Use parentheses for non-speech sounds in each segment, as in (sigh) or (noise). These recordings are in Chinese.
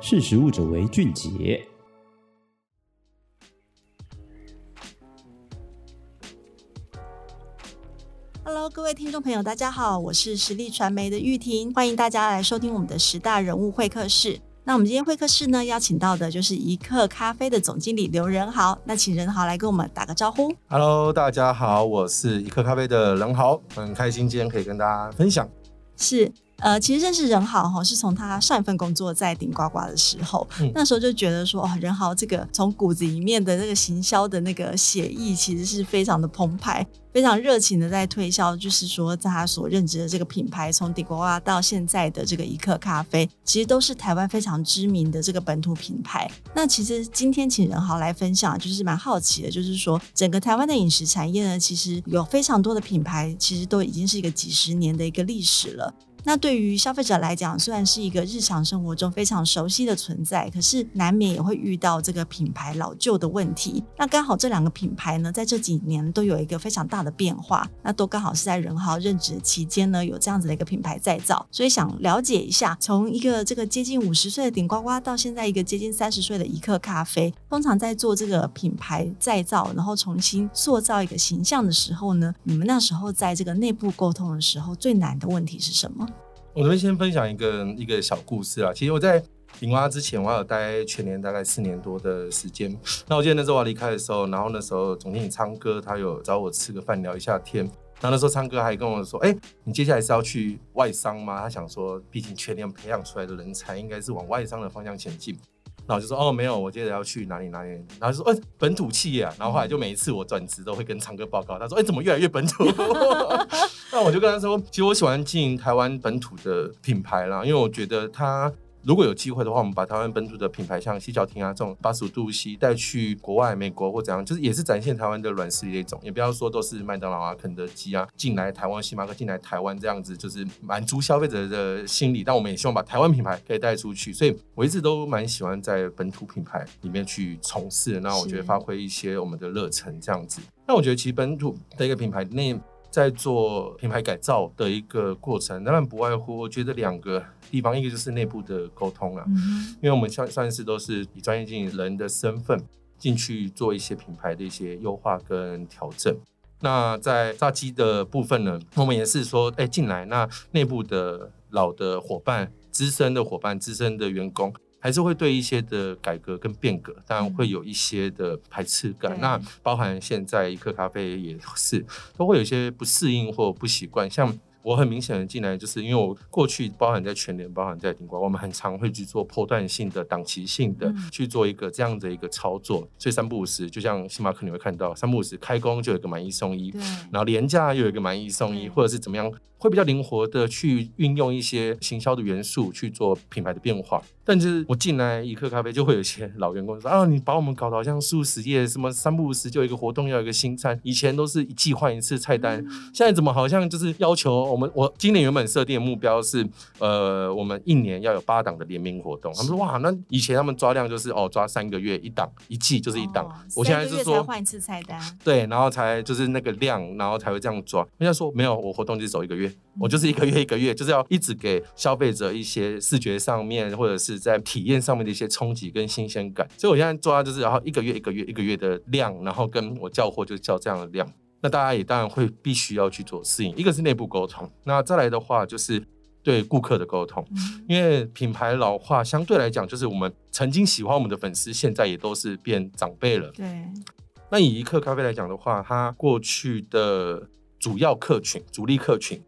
识时务者为俊杰。Hello，各位听众朋友，大家好，我是实力传媒的玉婷，欢迎大家来收听我们的十大人物会客室。那我们今天会客室呢，邀请到的就是一客咖啡的总经理刘仁豪。那请仁豪来跟我们打个招呼。Hello，大家好，我是一客咖啡的仁豪，很开心今天可以跟大家分享。是。呃，其实认识任豪哈，是从他上一份工作在顶呱呱的时候，嗯、那时候就觉得说，哦，任豪这个从骨子里面的那个行销的那个写意，其实是非常的澎湃，非常热情的在推销，就是说，在他所任职的这个品牌，从顶呱呱到现在的这个一刻咖啡，其实都是台湾非常知名的这个本土品牌。那其实今天请任豪来分享，就是蛮好奇的，就是说，整个台湾的饮食产业呢，其实有非常多的品牌，其实都已经是一个几十年的一个历史了。那对于消费者来讲，虽然是一个日常生活中非常熟悉的存在，可是难免也会遇到这个品牌老旧的问题。那刚好这两个品牌呢，在这几年都有一个非常大的变化，那都刚好是在仁豪任职期间呢，有这样子的一个品牌再造。所以想了解一下，从一个这个接近五十岁的顶呱呱，到现在一个接近三十岁的一客咖啡，通常在做这个品牌再造，然后重新塑造一个形象的时候呢，你们那时候在这个内部沟通的时候，最难的问题是什么？我这边先分享一个一个小故事啊。其实我在顶呱呱之前，我還有待全年大概四年多的时间。那我记得那时候我离开的时候，然后那时候总经理昌哥他有找我吃个饭聊一下天。然后那时候昌哥还跟我说：“哎，你接下来是要去外商吗？”他想说，毕竟全年培养出来的人才应该是往外商的方向前进。然后就说：“哦，没有，我接着要去哪里哪里。”然后就说：“哎，本土企业啊。”然后后来就每一次我转职都会跟昌哥报告，他说：“哎，怎么越来越本土？” (laughs) 那我就跟他说，其实我喜欢经营台湾本土的品牌啦，因为我觉得它如果有机会的话，我们把台湾本土的品牌，像西角亭啊这种八十五度 C 带去国外、美国或怎样，就是也是展现台湾的软实力的一种。也不要说都是麦当劳啊、肯德基啊进来台湾，星巴克进来台湾这样子，就是满足消费者的心理。但我们也希望把台湾品牌可以带出去，所以我一直都蛮喜欢在本土品牌里面去从事。那我觉得发挥一些我们的热忱这样子。那我觉得其实本土的一个品牌内。在做品牌改造的一个过程，当然不外乎我觉得两个地方，一个就是内部的沟通了，嗯，因为我们上上一次都是以专业经理人的身份进去做一些品牌的一些优化跟调整。那在炸鸡的部分呢，我们也是说，哎，进来那内部的老的伙伴、资深的伙伴、资深的员工。还是会对一些的改革跟变革，当然会有一些的排斥感。嗯、那包含现在一克咖啡也是，都会有一些不适应或不习惯，像。我很明显的进来，就是因为我过去包含在全联，包含在顶呱，我们很常会去做波段性的、档期性的去做一个这样的一个操作。所以三不五时，就像星巴克你会看到，三不五时开工就有一个买一送一，然后连假又有一个买一送一，或者是怎么样，会比较灵活的去运用一些行销的元素去做品牌的变化。但是我进来一客咖啡，就会有一些老员工说啊，你把我们搞得好像速食业，什么三不五时就有一个活动，要有一个新餐，以前都是一季换一次菜单，现在怎么好像就是要求。我们我今年原本设定的目标是，呃，我们一年要有八档的联名活动。他们说哇，那以前他们抓量就是哦，抓三个月一档，一季就是一档。哦、我现在是说换一次菜单，对，然后才就是那个量，然后才会这样抓。人家说没有，我活动就走一个月，我就是一个月一个月，就是要一直给消费者一些视觉上面或者是在体验上面的一些冲击跟新鲜感。所以我现在抓就是然后一个月一个月一个月的量，然后跟我叫货就叫这样的量。那大家也当然会必须要去做适应，一个是内部沟通，那再来的话就是对顾客的沟通，因为品牌老化相对来讲，就是我们曾经喜欢我们的粉丝，现在也都是变长辈了。对。那以一客咖啡来讲的话，它过去的主要客群、主力客群。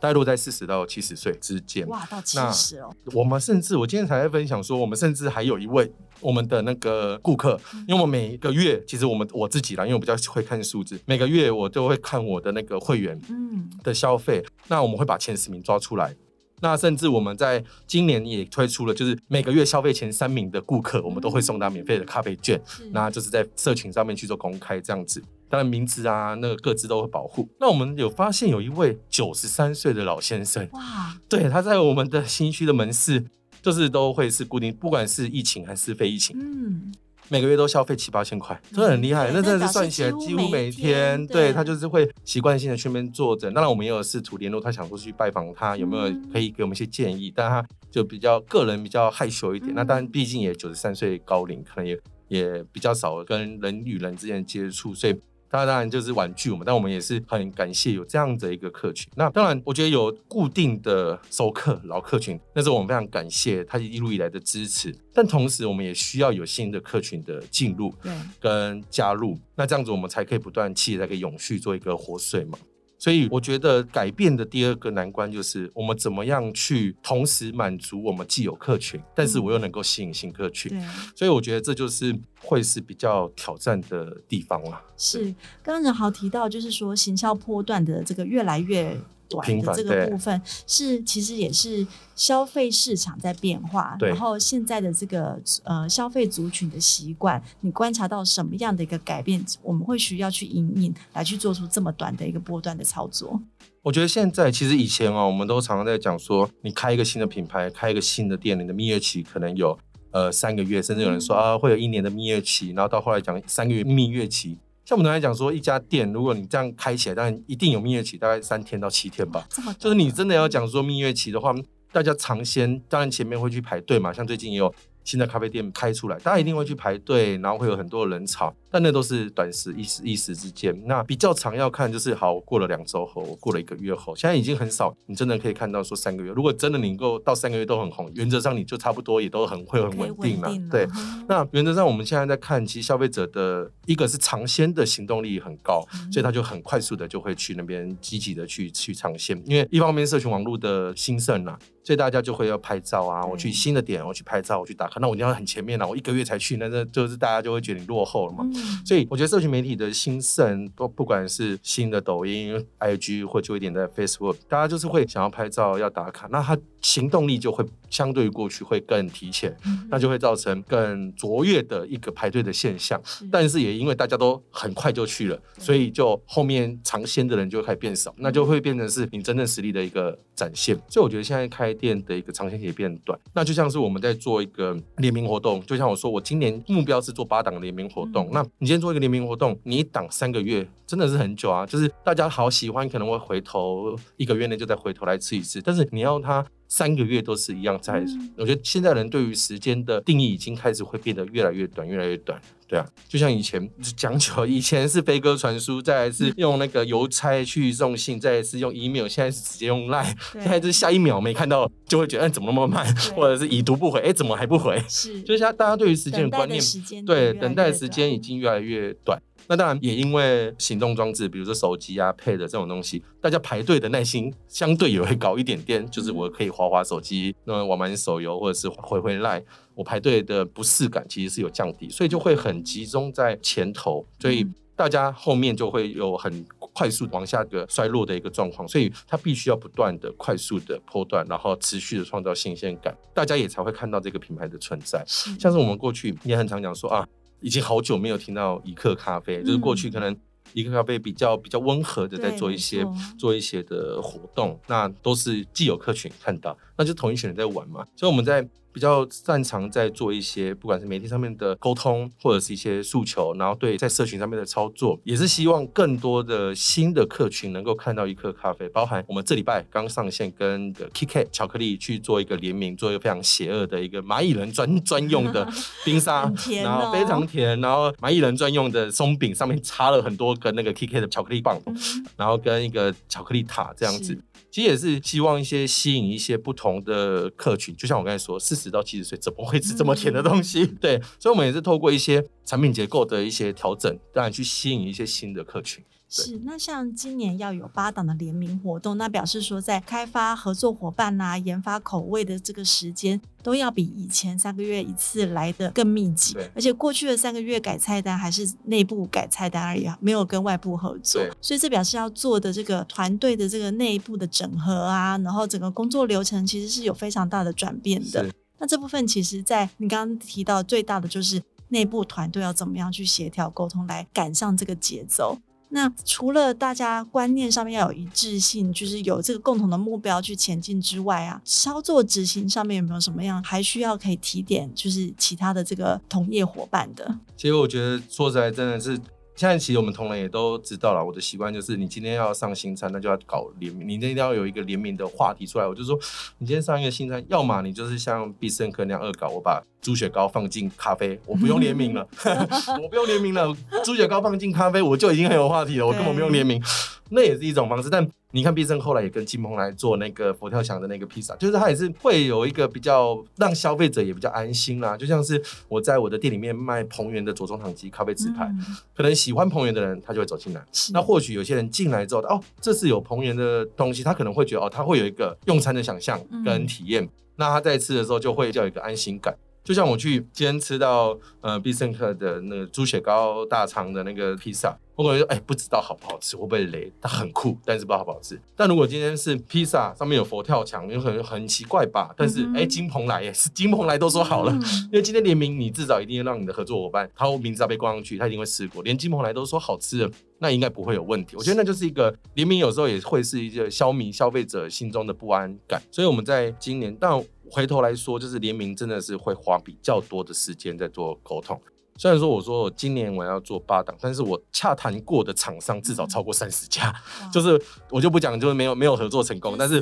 大概落在四十到七十岁之间。哇，到七十哦！我们甚至，我今天才在分享说，我们甚至还有一位我们的那个顾客，因为我每个月，其实我们我自己啦，因为我比较会看数字，每个月我都会看我的那个会员嗯的消费，那我们会把前十名抓出来。那甚至我们在今年也推出了，就是每个月消费前三名的顾客，我们都会送他免费的咖啡券，那就是在社群上面去做公开这样子。当然名字啊，那个各自都会保护。那我们有发现有一位九十三岁的老先生，哇，对，他在我们的新区的门市，就是都会是固定，不管是疫情还是非疫情，嗯，每个月都消费七八千块，真的很厉害。那真的是算起来几乎每天，对，他就是会习惯性的去那边坐着。当然，我们也有试图联络他，想说去拜访他，有没有可以给我们一些建议？但他就比较个人比较害羞一点。那当然，毕竟也九十三岁高龄，可能也也比较少跟人与人之间接触，所以。当然，当然就是婉拒我们，但我们也是很感谢有这样的一个客群。那当然，我觉得有固定的熟客、老客群，那是我们非常感谢他一路以来的支持。但同时，我们也需要有新的客群的进入跟加入，那这样子我们才可以不断企业才可以永续做一个活水嘛。所以我觉得改变的第二个难关就是我们怎么样去同时满足我们既有客群，但是我又能够吸引新客群。所以我觉得这就是会是比较挑战的地方了。是，刚刚仁豪提到，就是说行销波段的这个越来越。短的这个部分是其实也是消费市场在变化，然后现在的这个呃消费族群的习惯，你观察到什么样的一个改变？我们会需要去引领来去做出这么短的一个波段的操作。我觉得现在其实以前哦，我们都常常在讲说，你开一个新的品牌，开一个新的店，你的蜜月期可能有呃三个月，甚至有人说啊会有一年的蜜月期，然后到后来讲三个月蜜月期。像我们刚才讲说，一家店如果你这样开起来，当然一定有蜜月期，大概三天到七天吧。就是你真的要讲说蜜月期的话，大家尝鲜，当然前面会去排队嘛。像最近也有。新的咖啡店开出来，大家一定会去排队，然后会有很多人潮，但那都是短时一时一时之间。那比较常要看就是，好，过了两周后，我过了一个月后，现在已经很少，你真的可以看到说三个月。如果真的能够到三个月都很红，原则上你就差不多也都很会很稳定了。对，那原则上我们现在在看，其实消费者的一个是尝鲜的行动力很高，所以他就很快速的就会去那边积极的去去尝鲜，因为一方面社群网络的兴盛啊。所以大家就会要拍照啊，我去新的点，我去拍照，我去打卡，那我一定要很前面了，我一个月才去，那这就是大家就会觉得你落后了嘛。嗯、所以我觉得社群媒体的兴盛，不不管是新的抖音、IG 或就一点在 Facebook，大家就是会想要拍照、要打卡，那他行动力就会相对于过去会更提前，嗯、那就会造成更卓越的一个排队的现象。但是也因为大家都很快就去了，所以就后面尝鲜的人就开始变少，那就会变成是你真正实力的一个展现。所以我觉得现在开店的一个尝鲜也变短，那就像是我们在做一个联名活动，就像我说，我今年目标是做八档联名活动。嗯、那你今天做一个联名活动，你一档三个月真的是很久啊，就是大家好喜欢，可能会回头一个月内就再回头来吃一次，但是你要他。三个月都是一样在，嗯、我觉得现在人对于时间的定义已经开始会变得越来越短，越来越短。对啊，就像以前讲求，以前是飞鸽传书，再来是用那个邮差去送信，再来是用 email，现在是直接用 line，现在是下一秒没看到就会觉得，哎，怎么那么慢，或者是已读不回，哎，怎么还不回？是，就是大家对于时间的观念，对，等待时间已经越来越短。那当然也因为行动装置，比如说手机啊、Pad 这种东西，大家排队的耐心相对也会高一点点。就是我可以滑滑手机，那玩玩手游，或者是回回来，我排队的不适感其实是有降低，所以就会很集中在前头，所以大家后面就会有很快速往下个衰落的一个状况，所以它必须要不断的快速的波段，然后持续的创造新鲜感，大家也才会看到这个品牌的存在。像是我们过去也很常讲说啊。已经好久没有听到一克咖啡，嗯、就是过去可能一克咖啡比较比较温和的在做一些做一些的活动，那都是既有客群看到，那就同一群人在玩嘛，所以我们在。比较擅长在做一些，不管是媒体上面的沟通，或者是一些诉求，然后对在社群上面的操作，也是希望更多的新的客群能够看到一客咖啡。包含我们这礼拜刚上线跟 KitKat 巧克力去做一个联名，做一个非常邪恶的一个蚂蚁人专专用的 (laughs) 冰沙，哦、然后非常甜，然后蚂蚁人专用的松饼上面插了很多个那个 KitKat 的巧克力棒，嗯、然后跟一个巧克力塔这样子。其实也是希望一些吸引一些不同的客群，就像我刚才说，四十到七十岁怎么会吃这么甜的东西？嗯、(laughs) 对，所以我们也是透过一些产品结构的一些调整，当然去吸引一些新的客群。是，那像今年要有八档的联名活动，那表示说在开发合作伙伴呐、啊、研发口味的这个时间，都要比以前三个月一次来的更密集。对而且过去的三个月改菜单还是内部改菜单而已，没有跟外部合作。对所以这表示要做的这个团队的这个内部的整合啊，然后整个工作流程其实是有非常大的转变的。那这部分其实，在你刚刚提到最大的就是内部团队要怎么样去协调沟通，来赶上这个节奏。那除了大家观念上面要有一致性，就是有这个共同的目标去前进之外啊，操作执行上面有没有什么样还需要可以提点，就是其他的这个同业伙伴的？其实我觉得说起来真的是。现在其实我们同仁也都知道了，我的习惯就是，你今天要上新餐，那就要搞联名，你一定要有一个联名的话题出来。我就说，你今天上一个新餐，要么你就是像必胜客那样恶搞，我把猪血糕放进咖啡，我不用联名了，(laughs) 我不用联名了，猪血糕放进咖啡，我就已经很有话题了，我根本不用联名，那也是一种方式，但。你看必胜后来也跟金鹏来做那个佛跳墙的那个披萨，就是它也是会有一个比较让消费者也比较安心啦。就像是我在我的店里面卖彭源的左宗棠鸡咖啡纸牌，嗯、可能喜欢彭源的人他就会走进来。那或许有些人进来之后，哦，这是有彭源的东西，他可能会觉得哦，他会有一个用餐的想象跟体验。嗯、那他在吃的时候就会叫一个安心感。就像我去今天吃到呃必胜客的那个猪血糕大肠的那个披萨。我感觉哎，不知道好不好吃，会不会雷？它很酷，但是不知道好不好吃。但如果今天是披萨，上面有佛跳墙，有可能很奇怪吧？但是哎、嗯，金鹏来耶是金鹏来都说好了，嗯、(laughs) 因为今天联名，你至少一定要让你的合作伙伴，他名字要被挂上去，他一定会试过。连金鹏来都说好吃的，那应该不会有问题。我觉得那就是一个联名，有时候也会是一个消弭消费者心中的不安感。所以我们在今年，但回头来说，就是联名真的是会花比较多的时间在做沟通。虽然说我说我今年我要做八档，但是我洽谈过的厂商至少超过三十家，嗯、就是我就不讲，就是没有没有合作成功，但是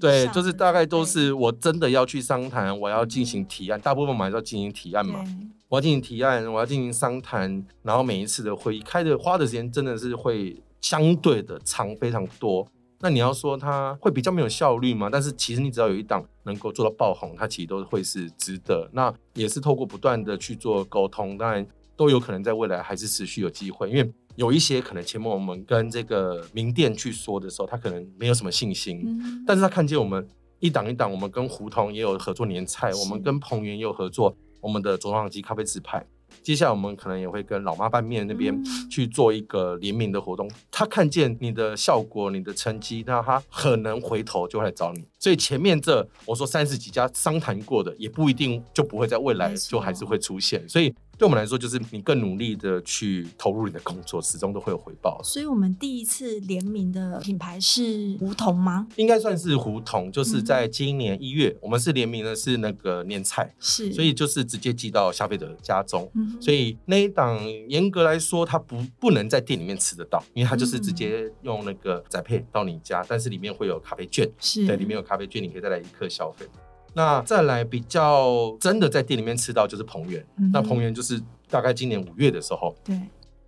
对，就是大概都是我真的要去商谈，我要进行提案，大部分我们还是要进行提案嘛，我要进行提案，我要进行商谈，然后每一次的会议开的花的时间真的是会相对的长非常多。那你要说它会比较没有效率吗？但是其实你只要有一档能够做到爆红，它其实都会是值得。那也是透过不断的去做沟通，当然都有可能在未来还是持续有机会。因为有一些可能前面我们跟这个名店去说的时候，他可能没有什么信心，嗯、但是他看见我们一档一档，我们跟胡同也有合作年菜，我们跟彭源也有合作，我们的左宗棠鸡咖啡纸牌。接下来我们可能也会跟老妈拌面那边去做一个联名的活动。他看见你的效果、你的成绩，那他可能回头就会来找你。所以前面这我说三十几家商谈过的，也不一定就不会在未来就还是会出现。所以。对我们来说，就是你更努力的去投入你的工作，始终都会有回报。所以，我们第一次联名的品牌是胡同吗？应该算是胡同，就是在今年一月，嗯、我们是联名的是那个年菜，是，所以就是直接寄到消费者家中。嗯、所以那一档严格来说，它不不能在店里面吃得到，因为它就是直接用那个宅配到你家，但是里面会有咖啡券，是对，里面有咖啡券，你可以再来一克消费。那再来比较真的在店里面吃到就是彭源，嗯、那彭源就是大概今年五月的时候，对，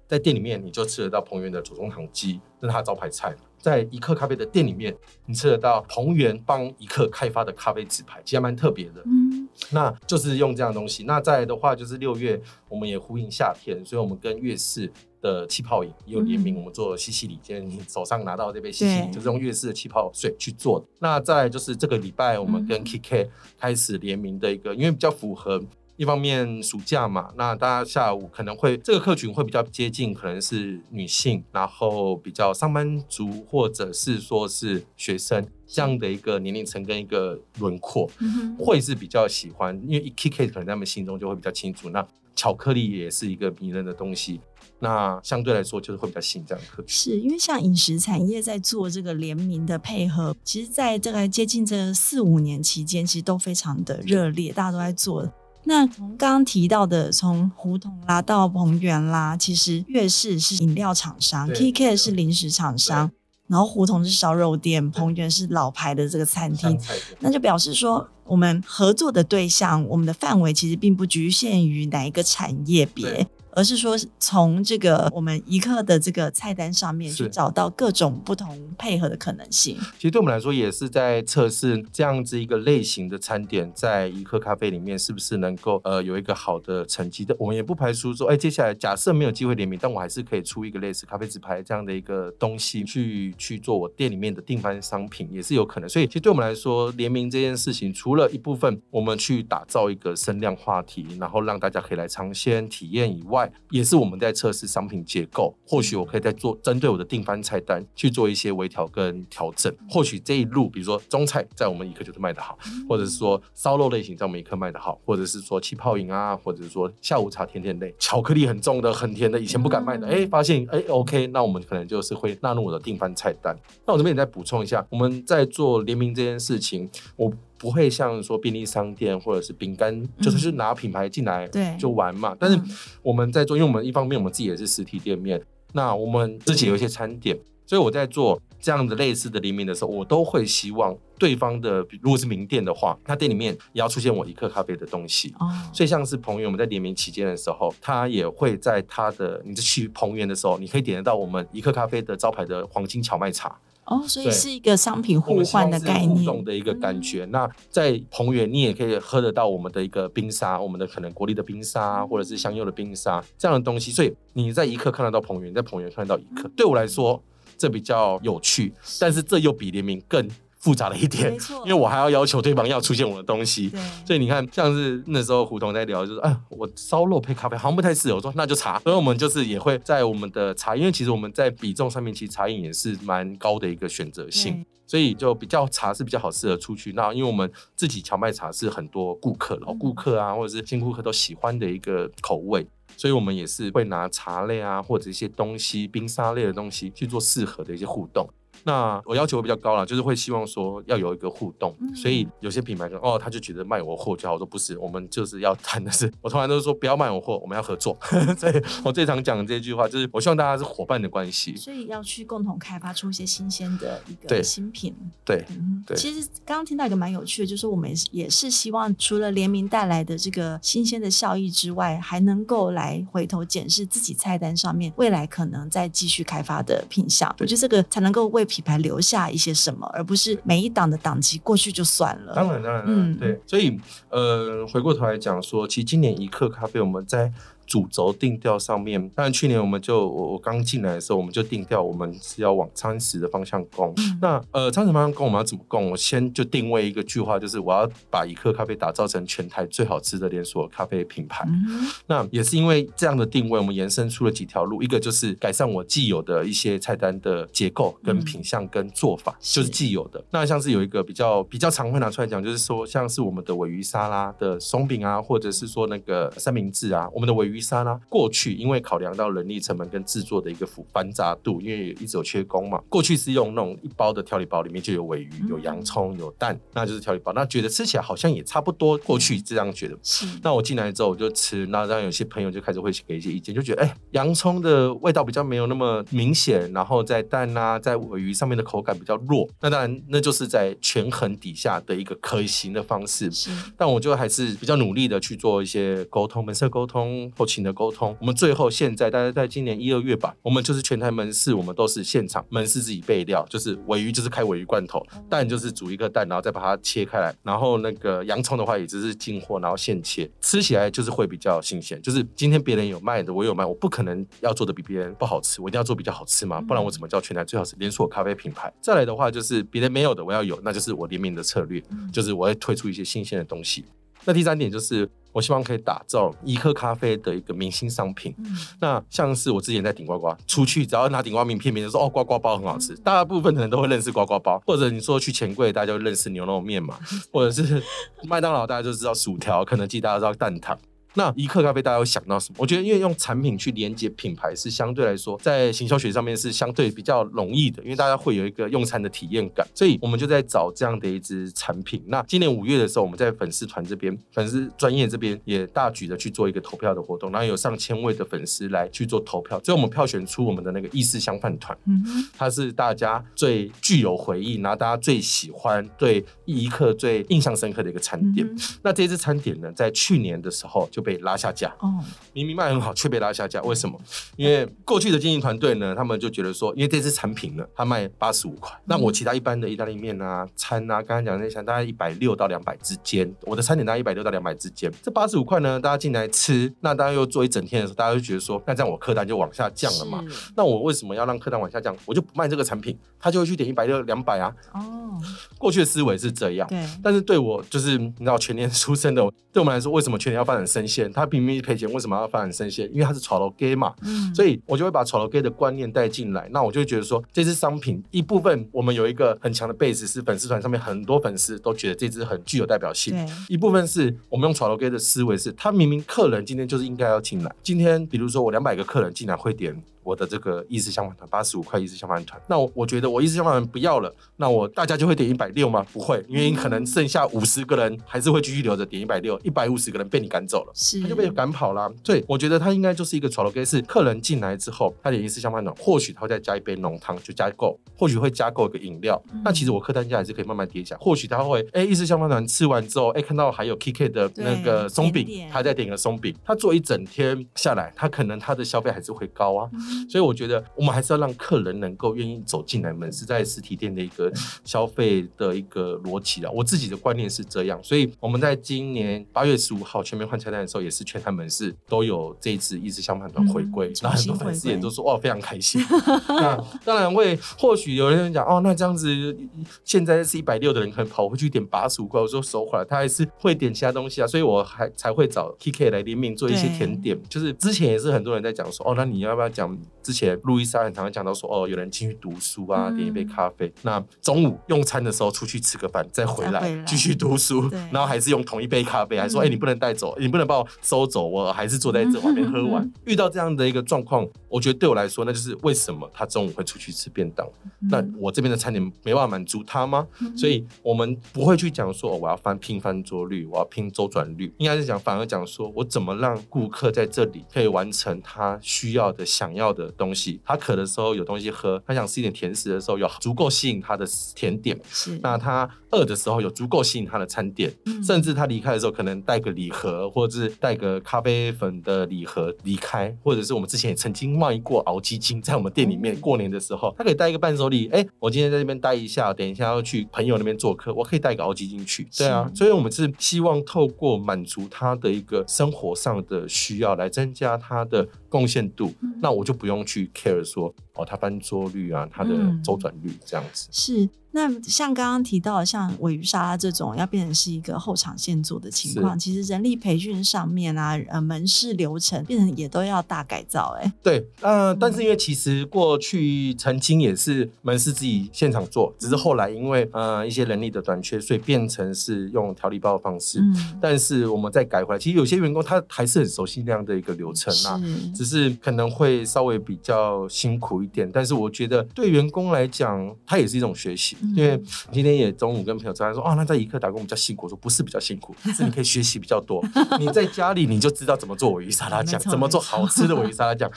在店里面你就吃得到彭源的左宗棠鸡，那是他招牌菜。在一克咖啡的店里面，你吃得到彭源帮一克开发的咖啡纸牌，其实还蛮特别的。嗯，那就是用这样的东西。那再来的话就是六月，我们也呼应夏天，所以我们跟月氏的气泡饮也有联名，我们做西西里，今天你手上拿到这杯西西里，就是用月氏的气泡水去做的。那再来就是这个礼拜，我们跟 KK 开始联名的一个，因为比较符合。一方面暑假嘛，那大家下午可能会这个客群会比较接近，可能是女性，然后比较上班族或者是说是学生这样的一个年龄层跟一个轮廓，嗯、会是比较喜欢，因为 KK 可能在他们心中就会比较清楚。那巧克力也是一个迷人的东西，那相对来说就是会比较吸引这样的客群。是因为像饮食产业在做这个联名的配合，其实在这个接近这四五年期间，其实都非常的热烈，大家都在做。那从刚刚提到的，从胡同啦到彭源啦，其实月氏是饮料厂商对，KK 是零食厂商，然后胡同是烧肉店，彭源是老牌的这个餐厅，那就表示说，我们合作的对象，我们的范围其实并不局限于哪一个产业别。而是说，从这个我们一客的这个菜单上面去找到各种不同配合的可能性。其实对我们来说，也是在测试这样子一个类型的餐点，在一客咖啡里面是不是能够呃有一个好的成绩的。我们也不排除说，哎，接下来假设没有机会联名，但我还是可以出一个类似咖啡纸牌这样的一个东西去去做我店里面的订番商品，也是有可能。所以，其实对我们来说，联名这件事情，除了一部分我们去打造一个声量话题，然后让大家可以来尝鲜体验以外，外，也是我们在测试商品结构。或许我可以再做针对我的订番菜单去做一些微调跟调整。或许这一路，比如说中菜在我们一刻就是卖得好，或者是说烧肉类型在我们一刻卖得好，或者是说气泡饮啊，或者是说下午茶甜甜类，巧克力很重的、很甜的，以前不敢卖的，哎，发现哎 OK，那我们可能就是会纳入我的订番菜单。那我这边也再补充一下，我们在做联名这件事情，我。不会像说便利商店或者是饼干，就是去拿品牌进来就玩嘛。但是我们在做，因为我们一方面我们自己也是实体店面，那我们自己有一些餐点，所以我在做这样的类似的联名的时候，我都会希望对方的如果是名店的话，他店里面也要出现我一克咖啡的东西。所以像是朋友我们在联名期间的时候，他也会在他的你去彭源的时候，你可以点得到我们一克咖啡的招牌的黄金荞麦茶。哦，所以是一个商品互换的概念，互动的一个感觉。嗯、那在彭园，你也可以喝得到我们的一个冰沙，我们的可能国立的冰沙，或者是香柚的冰沙这样的东西。所以你在一刻看得到彭园，在彭园看得到一刻，对我来说这比较有趣，但是这又比联名更。复杂了一点，因为我还要要求对方要出现我的东西，所以你看，像是那时候胡同在聊，就是啊，我烧肉配咖啡好像不太适合。我说那就茶，所以我们就是也会在我们的茶，因为其实我们在比重上面，其实茶饮也是蛮高的一个选择性，所以就比较茶是比较好适合出去。那因为我们自己荞麦茶是很多顾客老顾客啊，或者是新顾客都喜欢的一个口味，所以我们也是会拿茶类啊或者一些东西冰沙类的东西去做适合的一些互动。那我要求比较高了，就是会希望说要有一个互动，嗯、所以有些品牌说哦，他就觉得卖我货就好。我说不是，我们就是要谈的是，我从来都是说不要卖我货，我们要合作。(laughs) 所以我最常讲的这句话就是，我希望大家是伙伴的关系。所以要去共同开发出一些新鲜的一个新品。对，嗯、对。其实刚刚听到一个蛮有趣的，就是我们也是希望除了联名带来的这个新鲜的效益之外，还能够来回头检视自己菜单上面未来可能再继续开发的品项。我觉得这个才能够为品牌留下一些什么，而不是每一档的档期过去就算了。当然，当然，嗯，对。所以，呃，回过头来讲说，其实今年一刻咖啡我们在。主轴定调上面，当然去年我们就我我刚进来的时候，我们就定调我们是要往餐食的方向攻。嗯、那呃，餐食方向攻我们要怎么攻？我先就定位一个句话，就是我要把一克咖啡打造成全台最好吃的连锁咖啡品牌。嗯、那也是因为这样的定位，我们延伸出了几条路，一个就是改善我既有的一些菜单的结构跟品相跟做法，嗯、就是既有的。那像是有一个比较比较常会拿出来讲，就是说像是我们的尾鱼沙拉的松饼啊，或者是说那个三明治啊，我们的尾鱼。沙拉过去因为考量到人力成本跟制作的一个复繁杂度，因为一直有缺工嘛，过去是用那种一包的调理包，里面就有尾鱼、有洋葱、有蛋，那就是调理包。那觉得吃起来好像也差不多，过去这样觉得。是。那我进来之后我就吃，那让有些朋友就开始会给一些意见，就觉得哎、欸，洋葱的味道比较没有那么明显，然后在蛋啊，在尾鱼上面的口感比较弱。那当然，那就是在权衡底下的一个可行的方式。是。但我就还是比较努力的去做一些沟通，门色沟通后勤的沟通，我们最后现在大概在今年一二月吧，我们就是全台门市，我们都是现场门市自己备料，就是尾鱼就是开尾鱼罐头，蛋就是煮一个蛋，然后再把它切开来，然后那个洋葱的话也只是进货，然后现切，吃起来就是会比较新鲜。就是今天别人有卖的，我有卖，我不可能要做的比别人不好吃，我一定要做比较好吃嘛，不然我怎么叫全台最好吃连锁咖啡品牌？再来的话就是别人没有的我要有，那就是我联名的策略，就是我会推出一些新鲜的东西。那第三点就是。我希望可以打造一克咖啡的一个明星商品。嗯、那像是我之前在顶呱呱出去，只要拿顶呱名片，别人说哦，呱呱包很好吃，大部分的人都会认识呱呱包，或者你说去钱柜，大家就认识牛肉面嘛，(laughs) 或者是麦当劳，大家就知道薯条，肯德基大家知道蛋挞。那一刻咖啡大家会想到什么？我觉得因为用产品去连接品牌是相对来说在行销学上面是相对比较容易的，因为大家会有一个用餐的体验感，所以我们就在找这样的一支产品。那今年五月的时候，我们在粉丝团这边、粉丝专业这边也大举的去做一个投票的活动，然后有上千位的粉丝来去做投票，最后我们票选出我们的那个意式香饭团，嗯，它是大家最具有回忆，然后大家最喜欢、对一刻最印象深刻的一个餐点。嗯、那这支餐点呢，在去年的时候就。被拉下架哦，明明卖很好，却被拉下架，为什么？因为过去的经营团队呢，他们就觉得说，因为这支产品呢，它卖八十五块，那我其他一般的意大利面啊、餐啊，刚刚讲的那些，大概一百六到两百之间，我的餐点大概一百六到两百之间，这八十五块呢，大家进来吃，那大家又做一整天的时候，大家就觉得说，那这样我客单就往下降了嘛？那我为什么要让客单往下降？我就不卖这个产品，他就会去点一百六两百啊。哦，过去的思维是这样，对，但是对我就是你知道全年出生的，对我们来说，为什么全年要发展生鲜，他明明赔钱，为什么要发展生鲜？因为他是炒楼 gay 嘛，嗯，所以我就会把炒楼 gay 的观念带进来。那我就会觉得说，这支商品一部分我们有一个很强的 base，是粉丝团上面很多粉丝都觉得这支很具有代表性。对，一部分是我们用炒楼 gay 的思维，是他明明客人今天就是应该要进来，今天比如说我两百个客人进来会点。我的这个意式香饭团八十五块意式香饭团，那我我觉得我意式香饭团不要了，那我大家就会点一百六吗？不会，因为可能剩下五十个人还是会继续留着点一百六，一百五十个人被你赶走了，是他就被赶跑了。所以我觉得他应该就是一个炒楼 gay，是客人进来之后，他点意式香饭团，或许他会再加一杯浓汤就加够，或许会加购一个饮料。嗯、那其实我客单价还是可以慢慢叠加，或许他会哎意式香饭团吃完之后，哎看到还有 KK 的那个松饼，他再点个松饼，他做一整天下来，他可能他的消费还是会高啊。嗯、所以我觉得。我们还是要让客人能够愿意走进来门市，在实体店的一个消费的一个逻辑啊。我自己的观念是这样，所以我们在今年八月十五号全面换菜单的时候，也是全台门市都有这一次意式香饭团回归，那、嗯、很多粉丝也都说哇，非常开心。(laughs) 那当然会，或许有人讲哦，那这样子现在是一百六的人可能跑回去点八十五块，我说收回来，他还是会点其他东西啊，所以我还才会找 KK 来联名做一些甜点。就是之前也是很多人在讲说哦，那你要不要讲之前路易莎很常常讲到说哦，有人进去读书啊，点一杯咖啡。嗯、那中午用餐的时候出去吃个饭，再回来继续读书，然后还是用同一杯咖啡，还说哎、欸，你不能带走，你不能把我收走，我还是坐在这旁边喝完。(laughs) 遇到这样的一个状况，我觉得对我来说，那就是为什么他中午会出去吃便当。那我这边的餐点没办法满足他吗？所以我们不会去讲说、哦、我要翻拼翻桌率，我要拼周转率，应该是讲反而讲说我怎么让顾客在这里可以完成他需要的、想要的东西。他渴的时候有东西喝，他想吃一点甜食的时候有足够吸引他的甜点。是，那他饿的时候有足够吸引他的餐点，嗯、甚至他离开的时候可能带个礼盒，或者是带个咖啡粉的礼盒离开，或者是我们之前也曾经卖过熬鸡精在我们店里面过年的时候，他可以带一个伴手礼。哎、欸，我今天在这边待一下，等一下要去朋友那边做客，我可以带个熬鸡精去。对啊，所以我们是希望透过满足他的一个生活上的需要，来增加他的贡献度。嗯、那我就不用去 care 说。哦，他翻桌率啊，他的周转率这样子、嗯、是。那像刚刚提到，像尾鱼沙拉这种要变成是一个后场现做的情况，其实人力培训上面啊，呃，门市流程变成也都要大改造、欸。哎，对，呃，但是因为其实过去曾经也是门市自己现场做，只是后来因为呃一些人力的短缺，所以变成是用调理包的方式。嗯，但是我们再改回来，其实有些员工他还是很熟悉那样的一个流程啊，是只是可能会稍微比较辛苦一点。但是我觉得对员工来讲，他也是一种学习。因为今天也中午跟朋友吃饭说，哦，那在一刻打工比较辛苦。我说不是比较辛苦，是你可以学习比较多。你在家里你就知道怎么做尾鱼沙拉 (laughs) 酱，怎么做好吃的尾鱼沙拉酱。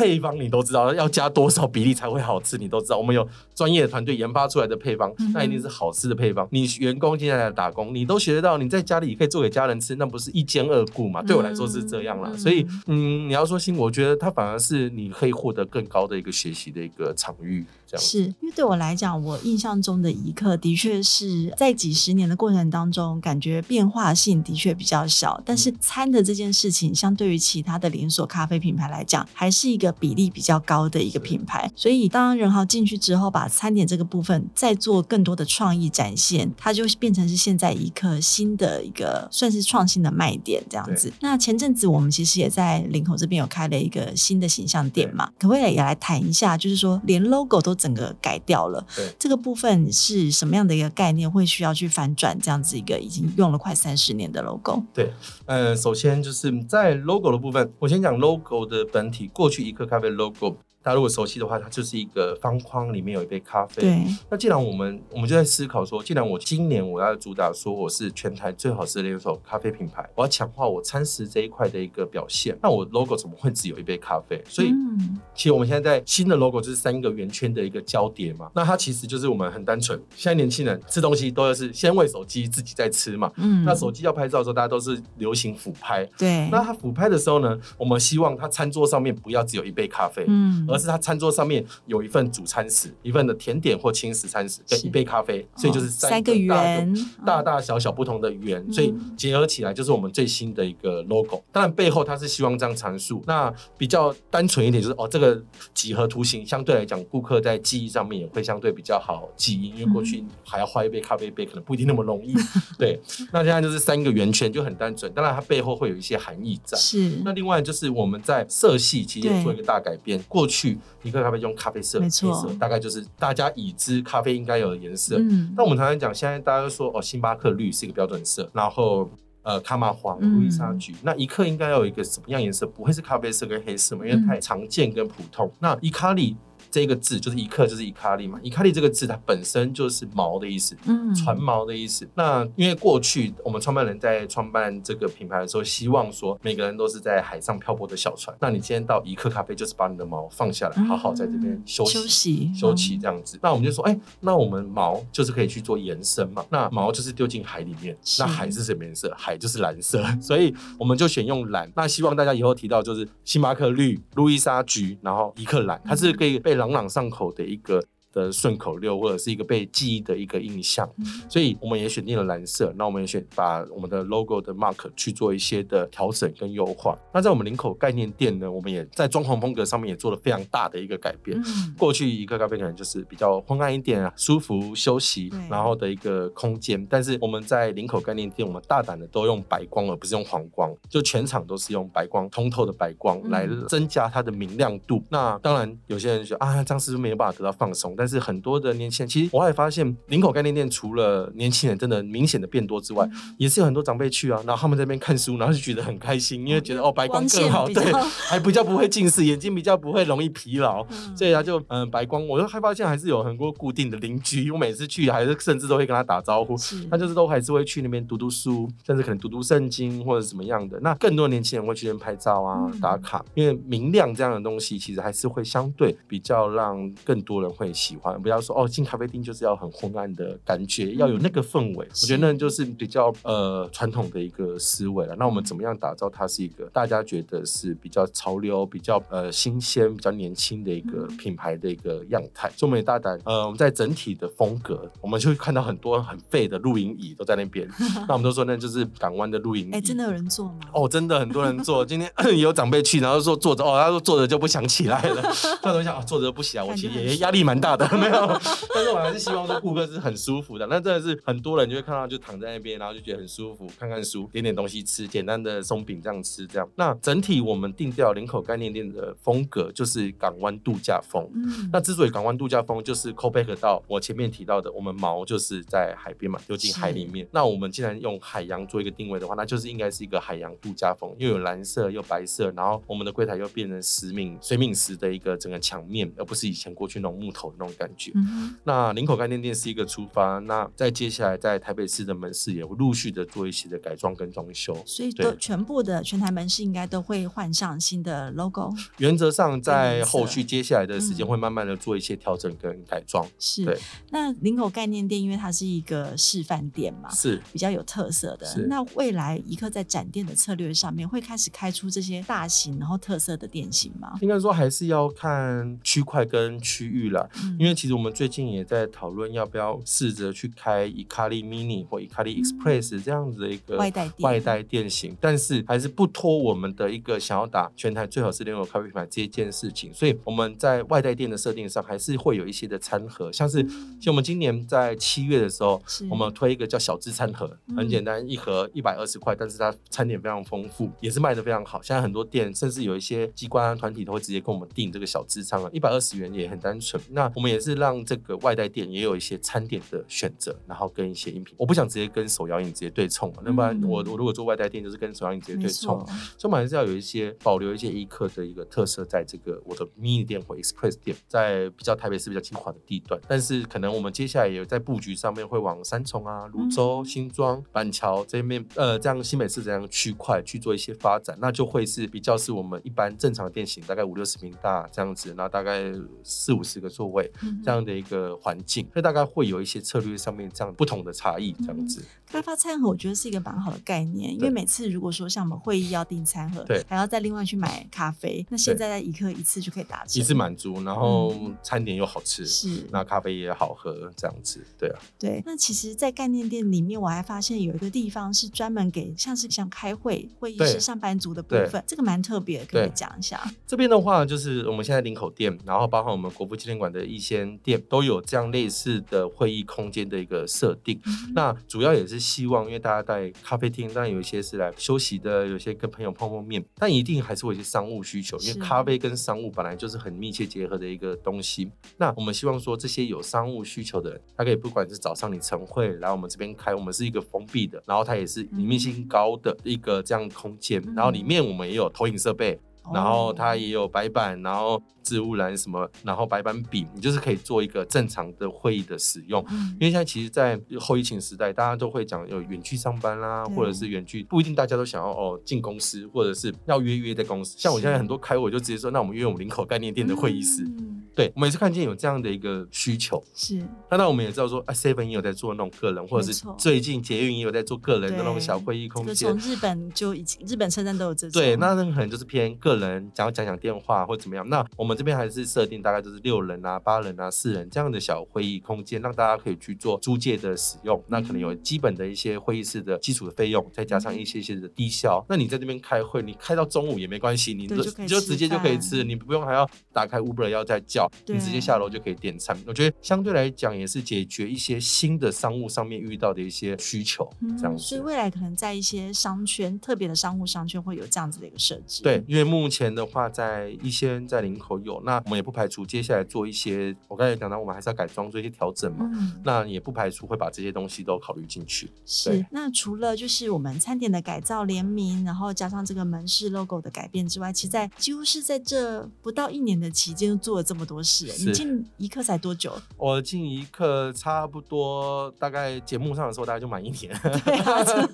配方你都知道，要加多少比例才会好吃，你都知道。我们有专业的团队研发出来的配方，那一定是好吃的配方。你员工今天来打工，你都学得到，你在家里可以做给家人吃，那不是一兼二顾嘛？对我来说是这样啦。所以，嗯，你要说辛苦，我觉得它反而是你可以获得更高的一个学习的一个场域。这样是因为对我来讲，我印象中的一刻的确是在几十年的过程当中，感觉变化性的确比较小。但是餐的这件事情，相对于其他的连锁咖啡品牌来讲，还是一个。比例比较高的一个品牌，所以当仁豪进去之后，把餐点这个部分再做更多的创意展现，它就变成是现在一个新的一个算是创新的卖点这样子。那前阵子我们其实也在林口这边有开了一个新的形象店嘛，可不可以也来谈一下？就是说连 logo 都整个改掉了，对，这个部分是什么样的一个概念？会需要去反转这样子一个已经用了快三十年的 logo？对，呃，首先就是在 logo 的部分，我先讲 logo 的本体，过去一刻咖啡 logo。大家如果熟悉的话，它就是一个方框，里面有一杯咖啡。对。那既然我们我们就在思考说，既然我今年我要主打说我是全台最好吃的连锁咖啡品牌，我要强化我餐食这一块的一个表现，那我 logo 怎么会只有一杯咖啡？(laughs) 所以，嗯、其实我们现在在新的 logo 就是三个圆圈的一个交叠嘛。那它其实就是我们很单纯，现在年轻人吃东西都要是先喂手机，自己再吃嘛。嗯。那手机要拍照的时候，大家都是流行俯拍。对。那它俯拍的时候呢，我们希望它餐桌上面不要只有一杯咖啡。嗯。而是它餐桌上面有一份主餐食，一份的甜点或轻食餐食，跟一杯咖啡，所以就是三个圆，大大小小不同的圆，所以结合起来就是我们最新的一个 logo。当然背后它是希望这样阐述，那比较单纯一点就是哦，这个几何图形相对来讲，顾客在记忆上面也会相对比较好记忆，因为过去还要画一杯咖啡杯，可能不一定那么容易。对，(laughs) 那现在就是三个圆圈就很单纯，当然它背后会有一些含义在。是，那另外就是我们在色系其实也做一个大改变，过去一个咖啡用咖啡色、没错，大概就是大家已知咖啡应该有的颜色。嗯，那我们常常讲，现在大家都说哦，星巴克绿是一个标准色，然后呃，卡玛黄、路易莎橘，那一克应该要有一个什么样颜色？不会是咖啡色跟黑色嘛？因为太常见跟普通。那伊卡利。这个字就是一克，就是一卡利嘛。一卡利这个字，它本身就是毛的意思，嗯，船毛的意思。那因为过去我们创办人在创办这个品牌的时候，希望说每个人都是在海上漂泊的小船。那你今天到一克咖啡，就是把你的毛放下来，好好在这边休息、休息、休息这样子。那我们就说，哎，那我们毛就是可以去做延伸嘛。那毛就是丢进海里面，那海是什么颜色？海就是蓝色，(laughs) 所以我们就选用蓝。那希望大家以后提到就是星巴克绿、路易莎橘，然后一克蓝，它是可以被。朗朗上口的一个。的顺口溜，或者是一个被记忆的一个印象，嗯、所以我们也选定了蓝色。那我们也选把我们的 logo 的 mark 去做一些的调整跟优化。那在我们林口概念店呢，我们也在装潢风格上面也做了非常大的一个改变。嗯、过去一个咖啡可能就是比较昏暗一点啊，舒服休息，然后的一个空间。但是我们在林口概念店，我们大胆的都用白光，而不是用黄光，就全场都是用白光，通透的白光来增加它的明亮度。嗯、那当然有些人说啊，这样是不是没有办法得到放松？但是很多的年轻人，其实我还发现林口概念店除了年轻人真的明显的变多之外，嗯、也是有很多长辈去啊，然后他们在那边看书，然后就觉得很开心，因为觉得哦白光更好，对，还比较不会近视，眼睛比较不会容易疲劳，嗯、所以他就嗯、呃、白光，我就还发现还是有很多固定的邻居，我每次去还是甚至都会跟他打招呼，他就是都还是会去那边读读书，甚至可能读读圣经或者怎么样的。那更多年轻人会去那边拍照啊、嗯、打卡，因为明亮这样的东西其实还是会相对比较让更多人会喜欢。不要说哦，进咖啡厅就是要很昏暗的感觉，要有那个氛围。嗯、我觉得那就是比较呃传统的一个思维了。那我们怎么样打造它是一个大家觉得是比较潮流、比较呃新鲜、比较年轻的一个品牌的一个样态？所以我们也大胆呃，我们在整体的风格，我们就会看到很多很废的露营椅都在那边。(laughs) 那我们都说那就是港湾的露营椅。哎、欸，真的有人坐吗？哦，真的很多人坐。(laughs) 今天有长辈去，然后说坐着，哦，他说坐着就不想起来了。(laughs) 他说想啊，坐着不起来，我其实也压力蛮大的，没有。(laughs) 但是我还是希望说顾客是很舒服的，那真的是很多人就会看到就躺在那边，然后就觉得很舒服，看看书，点点东西吃，简单的松饼这样吃这样。那整体我们定调林口概念店的风格就是港湾度假风。嗯，那之所以港湾度假风，就是 call back 到我前面提到的，我们毛就是在海边嘛，丢进海里面。那我们既然用海洋做一个定位的话，那就是应该是一个海洋度假风，又有蓝色又白色，然后我们的柜台又变成石敏水敏石的一个整个墙面，而不是以前过去那种木头的那种感觉。嗯，那林口概念店是一个出发，那在接下来在台北市的门市也会陆续的做一些的改装跟装修，所以都全部的全台门市应该都会换上新的 logo。原则上在后续接下来的时间会慢慢的做一些调整跟改装。是，那林口概念店因为它是一个示范店嘛，是比较有特色的。那未来一刻在展店的策略上面会开始开出这些大型然后特色的店型吗？应该说还是要看区块跟区域了，嗯、因为其实我们最近也在讨论要不要试着去开伊卡利 mini 或伊卡利 express 这样子的一个外带店。外带店型，但是还是不脱我们的一个想要打全台最好是连锁咖啡品牌这一件事情，所以我们在外带店的设定上还是会有一些的餐盒，像是像我们今年在七月的时候，我们推一个叫小资餐盒，很简单，一盒一百二十块，但是它餐点非常丰富，也是卖的非常好。现在很多店甚至有一些机关团体都会直接跟我们订这个小资餐盒，一百二十元也很单纯。那我们也是让这个外带店也有一些餐点的选择，然后跟一些饮品，我不想直接跟手摇饮直接对冲，那不然我我如果做外带店，就是跟手摇饮直接对冲，错。所以我们还是要有一些保留一些一客的一个特色，在这个我的 mini 店或 express 店，在比较台北市比较精华的地段，但是可能我们接下来也有在布局上面会往三重啊、泸州、新庄、板桥这面，呃，这样新北市这样区块去做一些发展，那就会是比较是我们一般正常的店型，大概五六十平大这样子，那大概四五十个座位这样的一个环境，所以大概会有一些策略上面这样不同的差异，这样子。开发餐盒，我觉得是一个蛮好的概念，因为每次如果说像我们会议要订餐盒，对，还要再另外去买咖啡，那现在在一刻一次就可以达成，一次满足，然后餐点又好吃，是，那咖啡也好喝，这样子，对啊，对。那其实，在概念店里面，我还发现有一个地方是专门给像是像开会会议室上班族的部分，这个蛮特别，可以讲一下。这边的话，就是我们现在林口店，然后包括我们国父纪念馆的逸仙店，都有这样类似的会议空间的一个设定。嗯、那主要也是希望，因为大家在咖啡厅，当然有一些是来休息的，有些跟朋友碰碰面，但一定还是会有一些商务需求，因为咖啡跟商务本来就是很密切结合的一个东西。那我们希望说，这些有商务需求的人，他可以不管是早上你晨会来我们这边开，我们是一个封闭的，然后它也是隐秘性高的一个这样空间，然后里面我们也有投影设备。然后它也有白板，然后置物篮什么，然后白板笔，你就是可以做一个正常的会议的使用。嗯、因为现在其实，在后疫情时代，大家都会讲有远距上班啦，或者是远距，不一定大家都想要哦进公司，或者是要约约在公司。像我现在很多开会，我就直接说，那我们约我们林口概念店的会议室。嗯、对，我每次看见有这样的一个需求，是。那那我们也知道说，啊，seven 也有在做那种个人，或者是最近捷运也有在做个人的那种小会议空间。从日本就已经，日本车站都有这种。对，那那可能就是偏个人，想要讲讲。电话或怎么样？那我们这边还是设定大概就是六人啊、八人啊、四人这样的小会议空间，让大家可以去做租借的使用。那可能有基本的一些会议室的基础的费用，再加上一些些的低消。那你在这边开会，你开到中午也没关系，你就你就直接就可以吃，你不用还要打开 Uber 要再叫，你直接下楼就可以点餐。我觉得相对来讲也是解决一些新的商务上面遇到的一些需求，这样子。所以未来可能在一些商圈，特别的商务商圈会有这样子的一个设置。对，因为目前的话。在一些在林口有，那我们也不排除接下来做一些，我刚才讲到，我们还是要改装做一些调整嘛。嗯，那也不排除会把这些东西都考虑进去。是，那除了就是我们餐点的改造联名，然后加上这个门市 logo 的改变之外，其实在几乎是在这不到一年的期间做了这么多事。你进一刻才多久？我进一刻差不多大概节目上的时候大概就满一年。(laughs) 对啊，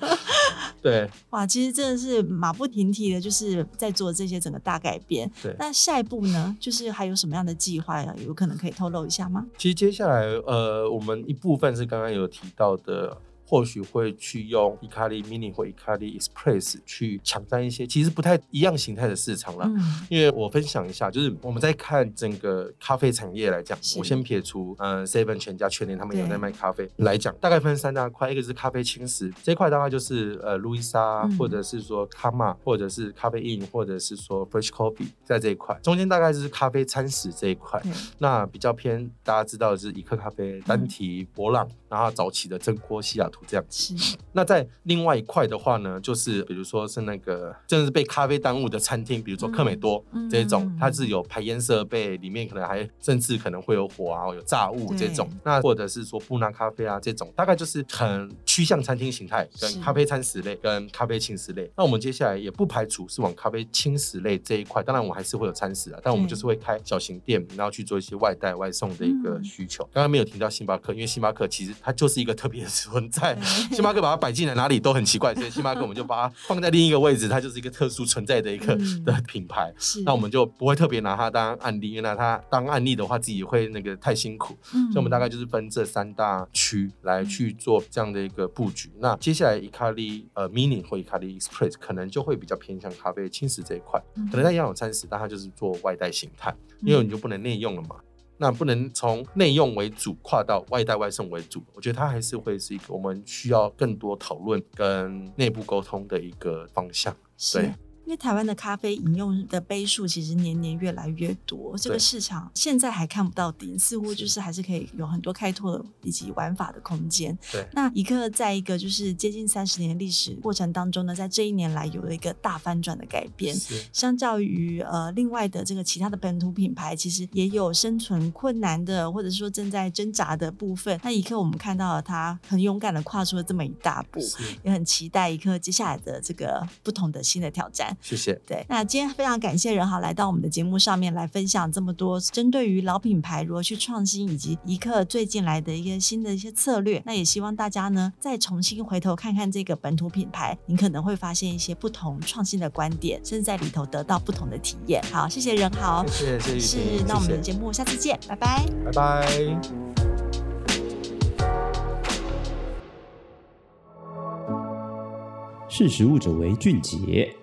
对。(laughs) 哇，其实真的是马不停蹄的，就是在做这些整个大改变。对，那下一步呢？就是还有什么样的计划呀？有可能可以透露一下吗？其实接下来，呃，我们一部分是刚刚有提到的。或许会去用 Hikari Mini 或 Hikari Express 去抢占一些其实不太一样形态的市场了。嗯，因为我分享一下，就是我们在看整个咖啡产业来讲，我先撇除嗯 Seven 全家全年他们有在卖咖啡来讲，大概分三大块，一个是咖啡轻食这一块，大概就是呃路易莎，或者是说卡玛，或者是咖啡 in，或者是说 Fresh Coffee 在这一块，中间大概就是咖啡餐食这一块。那比较偏大家知道的是一克咖啡、单体、博朗，然后早期的真锅、西雅图。这样子，(laughs) 那在另外一块的话呢，就是比如说是那个，真的是被咖啡耽误的餐厅，比如说客美多这种，它是有排烟设备，里面可能还甚至可能会有火啊，有炸物这种。那或者是说布纳咖啡啊这种，大概就是很趋向餐厅形态，跟咖啡餐食类跟咖啡轻食类。那我们接下来也不排除是往咖啡轻食类这一块，当然我们还是会有餐食啊，但我们就是会开小型店，然后去做一些外带外送的一个需求。刚刚没有提到星巴克，因为星巴克其实它就是一个特别的存在。(laughs) 星巴克把它摆进来哪里都很奇怪，所以 (laughs) 星巴克我们就把它放在另一个位置，它就是一个特殊存在的一个的品牌。是，那我们就不会特别拿它当案例，因为拿它当案例的话，自己会那个太辛苦。所以我们大概就是分这三大区来去做这样的一个布局。那接下来伊卡利呃 mini 或伊卡利 express 可能就会比较偏向咖啡轻食这一块，可能它一样有餐食，但它就是做外带形态，因为你就不能内用了嘛。那不能从内用为主跨到外带外送为主，我觉得它还是会是一个我们需要更多讨论跟内部沟通的一个方向，对。因为台湾的咖啡饮用的杯数其实年年越来越多，这个市场现在还看不到顶，似乎就是还是可以有很多开拓以及玩法的空间。对，那一客在一个就是接近三十年的历史过程当中呢，在这一年来有了一个大翻转的改变。是，相较于呃另外的这个其他的本土品牌，其实也有生存困难的，或者说正在挣扎的部分。那一刻我们看到了他很勇敢的跨出了这么一大步，也很期待一刻接下来的这个不同的新的挑战。谢谢。对，那今天非常感谢仁豪来到我们的节目上面来分享这么多针对于老品牌如何去创新，以及一客最近来的一个新的一些策略。那也希望大家呢再重新回头看看这个本土品牌，你可能会发现一些不同创新的观点，甚至在里头得到不同的体验。好，谢谢仁豪，谢谢，谢谢。是，那我们的节目下次见，拜拜，拜拜。识时务者为俊杰。